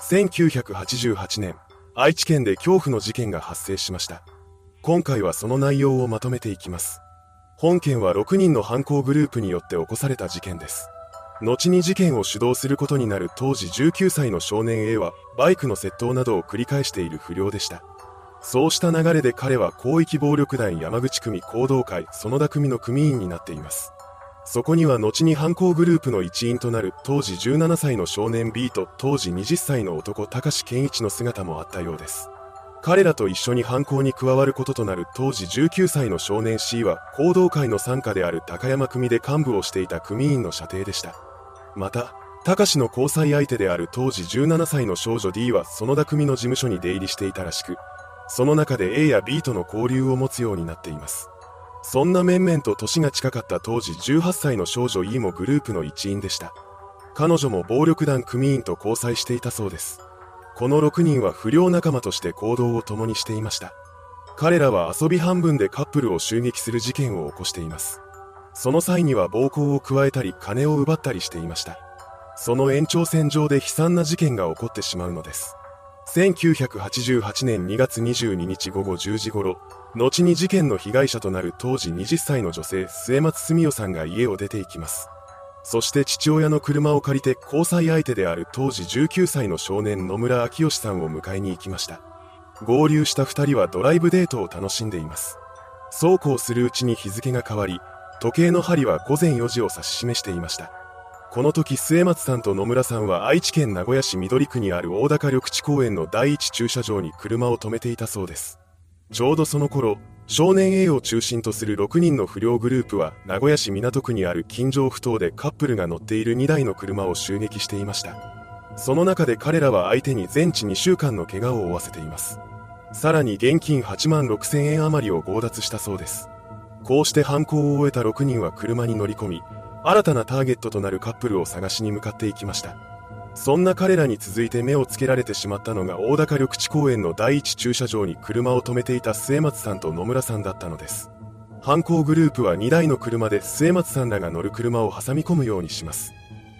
1988年、愛知県で恐怖の事件が発生しました。今回はその内容をまとめていきます。本件は6人の犯行グループによって起こされた事件です。後に事件を主導することになる当時19歳の少年 A はバイクの窃盗などを繰り返している不良でした。そうした流れで彼は広域暴力団山口組行動会園田組の組員になっています。そこには後に犯行グループの一員となる当時17歳の少年 B と当時20歳の男高志健一の姿もあったようです。彼らと一緒に犯行に加わることとなる当時19歳の少年 C は行動会の傘下である高山組で幹部をしていた組員の射程でした。また、高志の交際相手である当時17歳の少女 D は園田組の事務所に出入りしていたらしく、その中で A や B との交流を持つようになっています。そんな面々と年が近かった当時18歳の少女 E もグループの一員でした。彼女も暴力団組員と交際していたそうです。この6人は不良仲間として行動を共にしていました。彼らは遊び半分でカップルを襲撃する事件を起こしています。その際には暴行を加えたり金を奪ったりしていました。その延長線上で悲惨な事件が起こってしまうのです。1988年2月22日午後10時頃、後に事件の被害者となる当時20歳の女性末松澄代さんが家を出て行きます。そして父親の車を借りて交際相手である当時19歳の少年野村昭義さんを迎えに行きました。合流した2人はドライブデートを楽しんでいます。そうこうするうちに日付が変わり時計の針は午前4時を指し示していました。この時末松さんと野村さんは愛知県名古屋市緑区にある大高緑地公園の第一駐車場に車を止めていたそうです。ちょうどその頃、少年 A を中心とする6人の不良グループは名古屋市港区にある近所不当でカップルが乗っている2台の車を襲撃していました。その中で彼らは相手に全治2週間の怪我を負わせています。さらに現金8万6千円余りを強奪したそうです。こうして犯行を終えた6人は車に乗り込み、新たなターゲットとなるカップルを探しに向かっていきました。そんな彼らに続いて目をつけられてしまったのが大高緑地公園の第一駐車場に車を止めていた末松さんと野村さんだったのです。犯行グループは2台の車で末松さんらが乗る車を挟み込むようにします。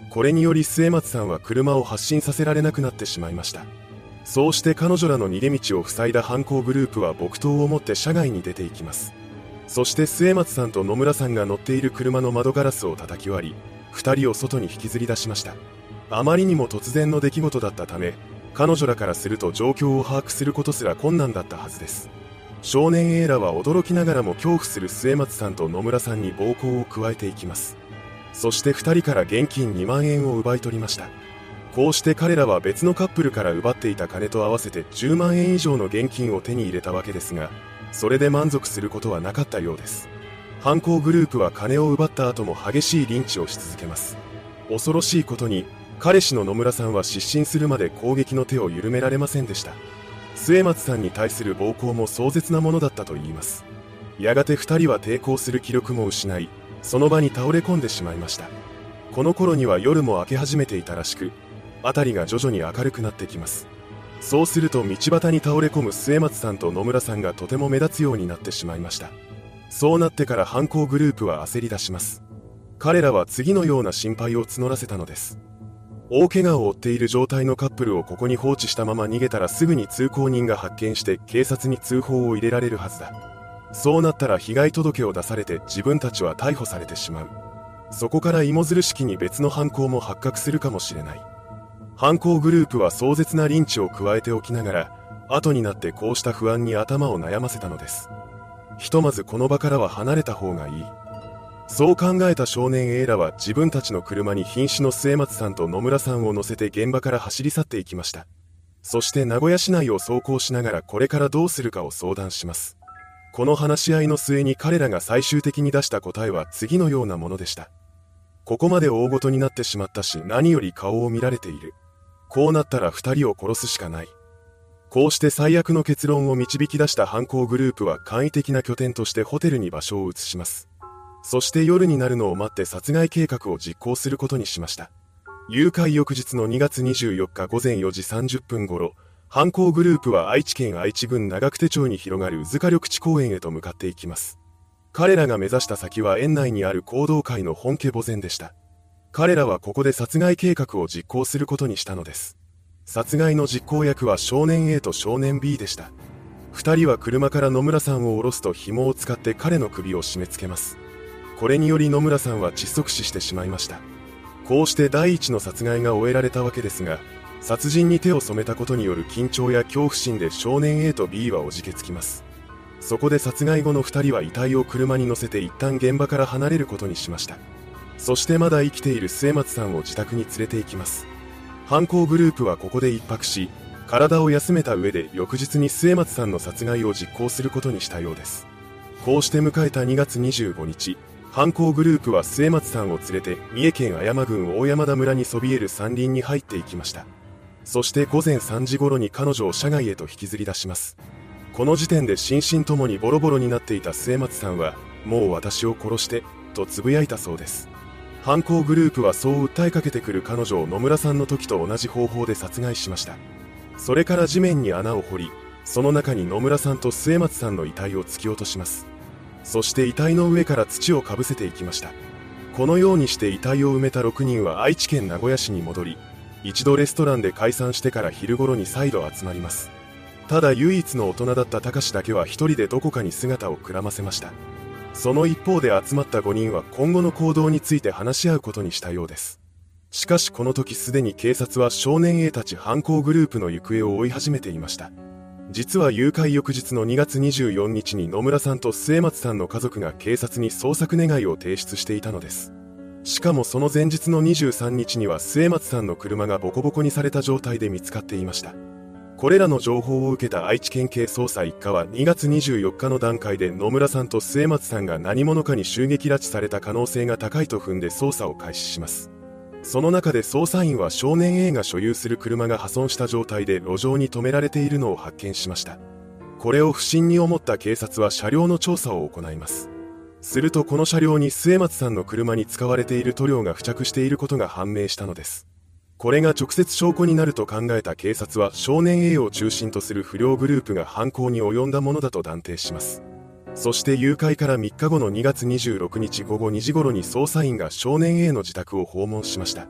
これにより末松さんは車を発進させられなくなってしまいました。そうして彼女らの逃げ道を塞いだ犯行グループは木刀を持って車外に出ていきます。そして末松さんと野村さんが乗っている車の窓ガラスを叩き割り2人を外に引きずり出しました。あまりにも突然の出来事だったため彼女らからすると状況を把握することすら困難だったはずです。少年 A らは驚きながらも恐怖する末松さんと野村さんに暴行を加えていきます。そして2人から現金2万円を奪い取りました。こうして彼らは別のカップルから奪っていた金と合わせて10万円以上の現金を手に入れたわけですがそれで満足することはなかったようです。犯行グループは金を奪った後も激しいリンチをし続けます。恐ろしいことに彼氏の野村さんは失神するまで攻撃の手を緩められませんでした。末松さんに対する暴行も壮絶なものだったといいます。やがて2人は抵抗する気力も失いその場に倒れ込んでしまいました。この頃には夜も明け始めていたらしく辺りが徐々に明るくなってきます。そうすると道端に倒れ込む末松さんと野村さんがとても目立つようになってしまいました。そうなってから犯行グループは焦り出します。彼らは次のような心配を募らせたのです。大怪我を負っている状態のカップルをここに放置したまま逃げたらすぐに通行人が発見して警察に通報を入れられるはずだ。そうなったら被害届を出されて自分たちは逮捕されてしまう。そこから芋づる式に別の犯行も発覚するかもしれない。犯行グループは壮絶なリンチを加えておきながら後になってこうした不安に頭を悩ませたのです。ひとまずこの場からは離れた方がいい。そう考えた少年 A らは自分たちの車に瀕死の末松さんと野村さんを乗せて現場から走り去っていきました。そして名古屋市内を走行しながらこれからどうするかを相談します。この話し合いの末に彼らが最終的に出した答えは次のようなものでした。ここまで大ごとになってしまったし何より顔を見られている。こうなったら2人を殺すしかない。こうして最悪の結論を導き出した犯行グループは簡易的な拠点としてホテルに場所を移します。そして夜になるのを待って殺害計画を実行することにしました。誘拐翌日の2月24日午前4時30分頃、犯行グループは愛知県愛知郡長久手町に広がる塚緑地公園へと向かっていきます。彼らが目指した先は園内にある行動会の本家墓前でした。彼らはここで殺害計画を実行することにしたのです。殺害の実行役は少年 A と少年 B でした。二人は車から野村さんを降ろすと紐を使って彼の首を締め付けます。これにより野村さんは窒息死してしまいました。こうして第一の殺害が終えられたわけですが、殺人に手を染めたことによる緊張や恐怖心で少年 A と B はおじけつきます。そこで殺害後の2人は遺体を車に乗せて一旦現場から離れることにしましたそしてまだ生きている末松さんを自宅に連れて行きます犯行グループはここで一泊し体を休めた上で翌日に末松さんの殺害を実行することにしたようですこうして迎えた2月25日犯行グループは末松さんを連れて三重県綾山郡大山田村にそびえる山林に入っていきましたそして午前3時頃に彼女を車外へと引きずり出しますこの時点で心身ともにボロボロになっていた末松さんは、もう私を殺して、と呟いたそうです。犯行グループはそう訴えかけてくる彼女を野村さんの時と同じ方法で殺害しました。それから地面に穴を掘り、その中に野村さんと末松さんの遺体を突き落とします。そして遺体の上から土をかぶせていきました。このようにして遺体を埋めた6人は愛知県名古屋市に戻り、一度レストランで解散してから昼頃に再度集まります。ただ唯一の大人だった高志だけは一人でどこかに姿をくらませましたその一方で集まった5人は今後の行動について話し合うことにしたようですしかしこの時すでに警察は少年 A たち犯行グループの行方を追い始めていました実は誘拐翌日の2月24日に野村さんと末松さんの家族が警察に捜索願いを提出していたのですしかもその前日の23日には末松さんの車がボコボコにされた状態で見つかっていましたこれらの情報を受けた愛知県警捜査一課は2月24日の段階で野村さんと末松さんが何者かに襲撃拉致された可能性が高いと踏んで捜査を開始します。その中で捜査員は少年 A が所有する車が破損した状態で路上に止められているのを発見しました。これを不審に思った警察は車両の調査を行います。するとこの車両に末松さんの車に使われている塗料が付着していることが判明したのです。これが直接証拠になると考えた警察は少年 A を中心とする不良グループが犯行に及んだものだと断定しますそして誘拐から3日後の2月26日午後2時頃に捜査員が少年 A の自宅を訪問しました。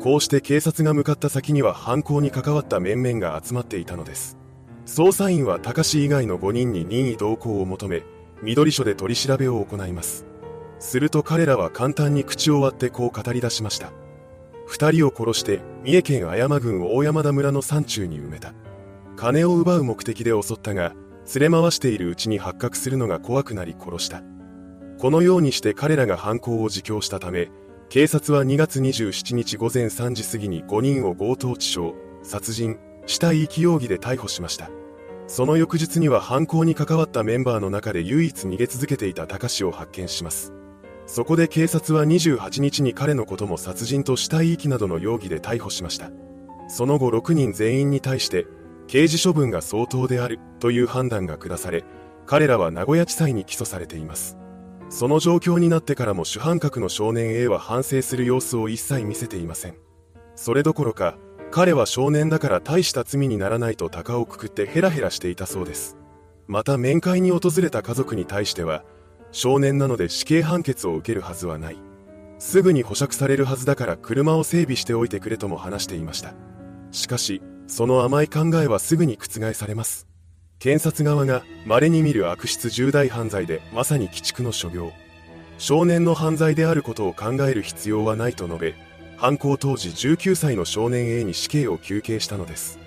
こうして警察が向かった先には犯行に関わった面々が集まっていたのです。捜査員は高志以外の5人に任意同行を求め緑署で取り調べを行います。すると彼らは簡単に口を割ってこう語り出しました。二人を殺して三重県綾山郡大山田村の山中に埋めた。金を奪う目的で襲ったが連れ回しているうちに発覚するのが怖くなり殺した。このようにして彼らが犯行を自供したため警察は2月27日午前3時過ぎに5人を強盗致傷殺人死体遺棄容疑で逮捕しました。その翌日には犯行に関わったメンバーの中で唯一逃げ続けていた高志を発見します。そこで警察は28日に彼のことも殺人と死体遺棄などの容疑で逮捕しました。その後6人全員に対して、刑事処分が相当であるという判断が下され、彼らは名古屋地裁に起訴されています。その状況になってからも主犯格の少年 A は反省する様子を一切見せていません。それどころか、彼は少年だから大した罪にならないと鷹をくくってヘラヘラしていたそうです。また面会に訪れた家族に対しては、少年なので死刑判決を受けるはずはない。すぐに保釈されるはずだから車を整備しておいてくれとも話していました。しかし、その甘い考えはすぐに覆されます。検察側が稀に見る悪質重大犯罪でまさに鬼畜の所業。少年の犯罪であることを考える必要はないと述べ、犯行当時19歳の少年 A に死刑を求刑したのです。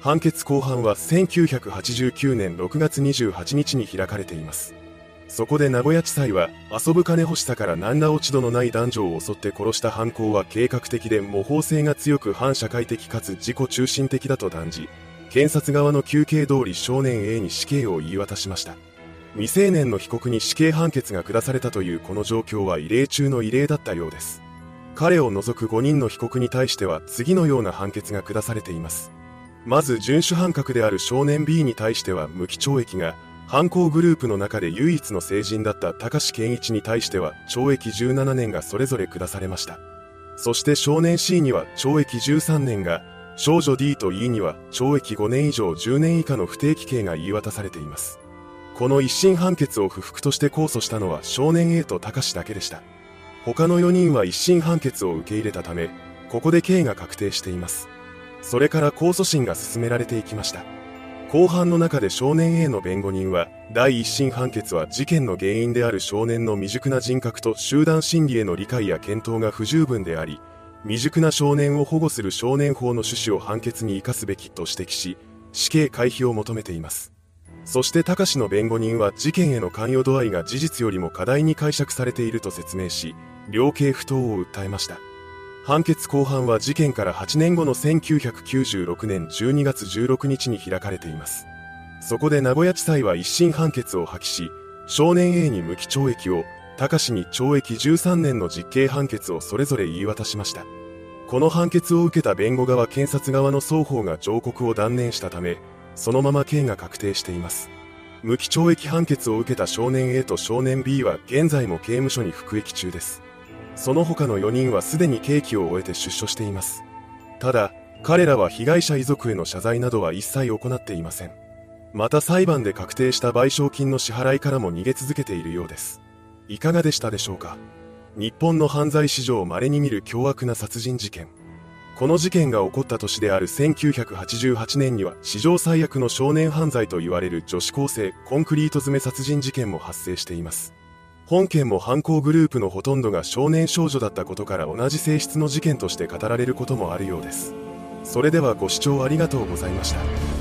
判決公判は1989年6月28日に開かれています。そこで名古屋地裁は遊ぶ金欲しさから何ら落ち度のない男女を襲って殺した犯行は計画的で模倣性が強く反社会的かつ自己中心的だと断じ検察側の求刑通り少年 A に死刑を言い渡しました。未成年の被告に死刑判決が下されたというこの状況は異例中の異例だったようです。彼を除く5人の被告に対しては次のような判決が下されています。まず遵守犯格である少年 B に対しては無期懲役が犯行グループの中で唯一の成人だった高志健一に対しては懲役17年がそれぞれ下されました。そして少年 C には懲役13年が、少女 D と E には懲役5年以上10年以下の不定期刑が言い渡されています。この一審判決を不服として控訴したのは少年 A と高志だけでした。他の4人は一審判決を受け入れたため、ここで刑が確定しています。それから控訴審が進められていきました後半の中で少年 A の弁護人は第一審判決は事件の原因である少年の未熟な人格と集団心理への理解や検討が不十分であり未熟な少年を保護する少年法の趣旨を判決に生かすべきと指摘し死刑回避を求めています。そして高志の弁護人は事件への関与度合いが事実よりも過大に解釈されていると説明し量刑不当を訴えました。判決公判は事件から8年後の1996年12月16日に開かれています。そこで名古屋地裁は一審判決を破棄し少年 A に無期懲役を高志に懲役13年の実刑判決をそれぞれ言い渡しました。この判決を受けた弁護側検察側の双方が上告を断念したためそのまま刑が確定しています。無期懲役判決を受けた少年 A と少年 B は現在も刑務所に服役中です。その他の4人はすでに刑期を終えて出所しています。ただ彼らは被害者遺族への謝罪などは一切行っていません。また裁判で確定した賠償金の支払いからも逃げ続けているようです。いかがでしたでしょうか？日本の犯罪史上稀に見る凶悪な殺人事件。この事件が起こった年である1988年には史上最悪の少年犯罪と言われる女子高生コンクリート詰め殺人事件も発生しています。本件も犯行グループのほとんどが少年少女だったことから同じ性質の事件として語られることもあるようです。それではご視聴ありがとうございました。